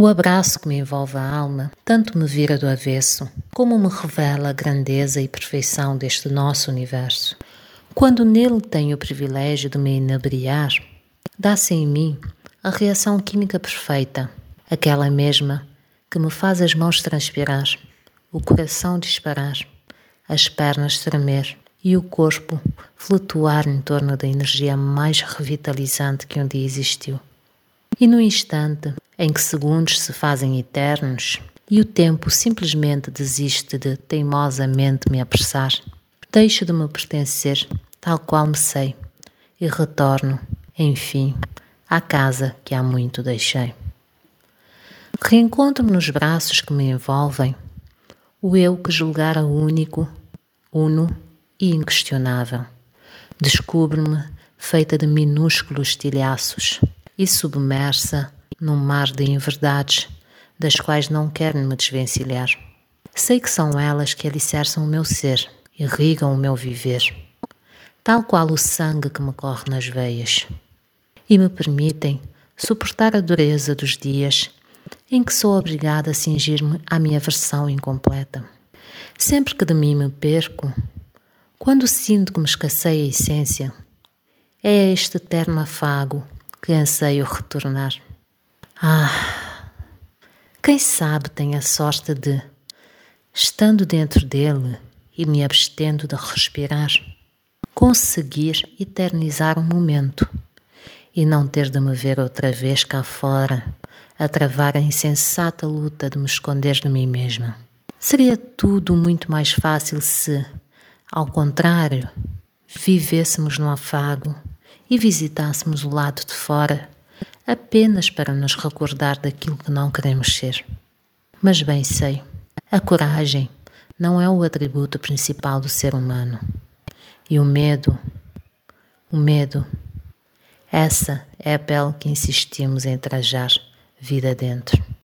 O abraço que me envolve a alma tanto me vira do avesso, como me revela a grandeza e perfeição deste nosso universo. Quando nele tenho o privilégio de me inebriar, dá-se em mim a reação química perfeita, aquela mesma que me faz as mãos transpirar, o coração disparar, as pernas tremer e o corpo flutuar em torno da energia mais revitalizante que um dia existiu. E no instante em que segundos se fazem eternos e o tempo simplesmente desiste de teimosamente me apressar, deixo de me pertencer tal qual me sei e retorno, enfim, à casa que há muito deixei. Reencontro-me nos braços que me envolvem, o eu que julgara único, uno e inquestionável. Descubro-me feita de minúsculos estilhaços e submersa num mar de inverdades das quais não quero me desvencilhar. Sei que são elas que alicerçam o meu ser, irrigam o meu viver, tal qual o sangue que me corre nas veias, e me permitem suportar a dureza dos dias em que sou obrigada a cingir-me à minha versão incompleta. Sempre que de mim me perco, quando sinto que me escasseia a essência, é este eterno afago que anseio retornar. Ah, quem sabe tem a sorte de, estando dentro dele e me abstendo de respirar, conseguir eternizar um momento e não ter de me ver outra vez cá fora a travar a insensata luta de me esconder de mim mesma. Seria tudo muito mais fácil se, ao contrário, vivêssemos no afago e visitássemos o lado de fora apenas para nos recordar daquilo que não queremos ser. Mas bem sei, a coragem não é o atributo principal do ser humano. E o medo, o medo, essa é a pele que insistimos em trajar vida dentro.